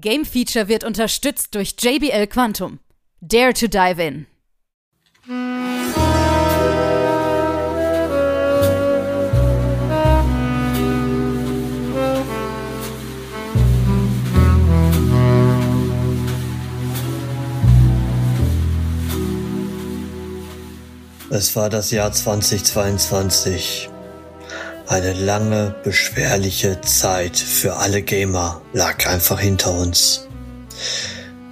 Game Feature wird unterstützt durch JBL Quantum. Dare to dive in. Es war das Jahr 2022. Eine lange, beschwerliche Zeit für alle Gamer lag einfach hinter uns.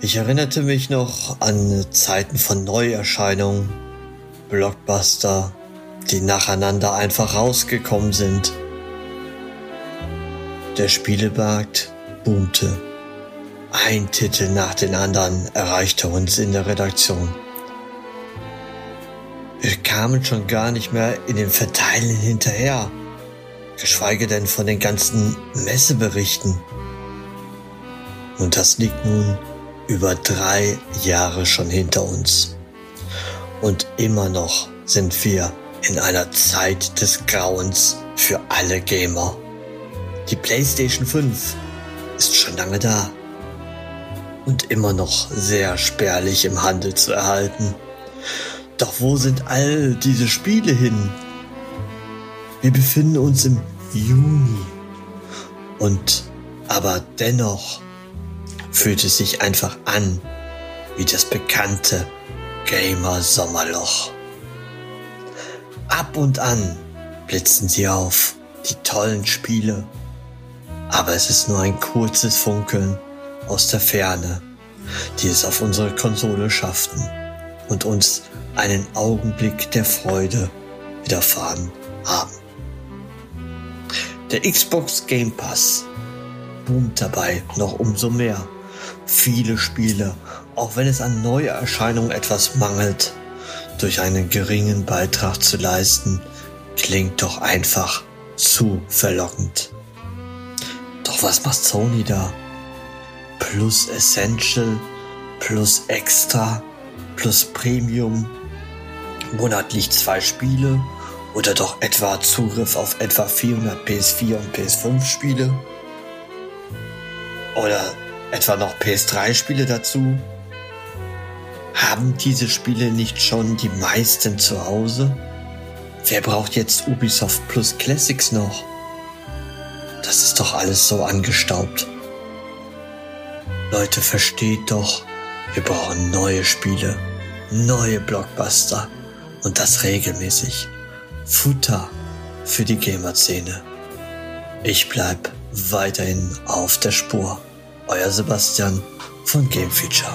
Ich erinnerte mich noch an Zeiten von Neuerscheinungen, Blockbuster, die nacheinander einfach rausgekommen sind. Der Spielemarkt boomte. Ein Titel nach den anderen erreichte uns in der Redaktion. Wir kamen schon gar nicht mehr in den Verteilen hinterher geschweige denn von den ganzen Messeberichten. Und das liegt nun über drei Jahre schon hinter uns. Und immer noch sind wir in einer Zeit des Grauens für alle Gamer. Die PlayStation 5 ist schon lange da und immer noch sehr spärlich im Handel zu erhalten. Doch wo sind all diese Spiele hin, wir befinden uns im Juni. Und aber dennoch fühlt es sich einfach an wie das bekannte Gamer Sommerloch. Ab und an blitzen sie auf, die tollen Spiele. Aber es ist nur ein kurzes Funkeln aus der Ferne, die es auf unsere Konsole schafften und uns einen Augenblick der Freude widerfahren haben. Der Xbox Game Pass boomt dabei noch umso mehr. Viele Spiele, auch wenn es an Neuerscheinungen etwas mangelt, durch einen geringen Beitrag zu leisten, klingt doch einfach zu verlockend. Doch was macht Sony da? Plus Essential, plus Extra, plus Premium, monatlich zwei Spiele oder doch etwa Zugriff auf etwa 400 PS4 und PS5 Spiele? Oder etwa noch PS3 Spiele dazu? Haben diese Spiele nicht schon die meisten zu Hause? Wer braucht jetzt Ubisoft Plus Classics noch? Das ist doch alles so angestaubt. Leute, versteht doch, wir brauchen neue Spiele, neue Blockbuster und das regelmäßig. Futter für die Gamer-Szene. Ich bleib weiterhin auf der Spur. Euer Sebastian von Game Feature.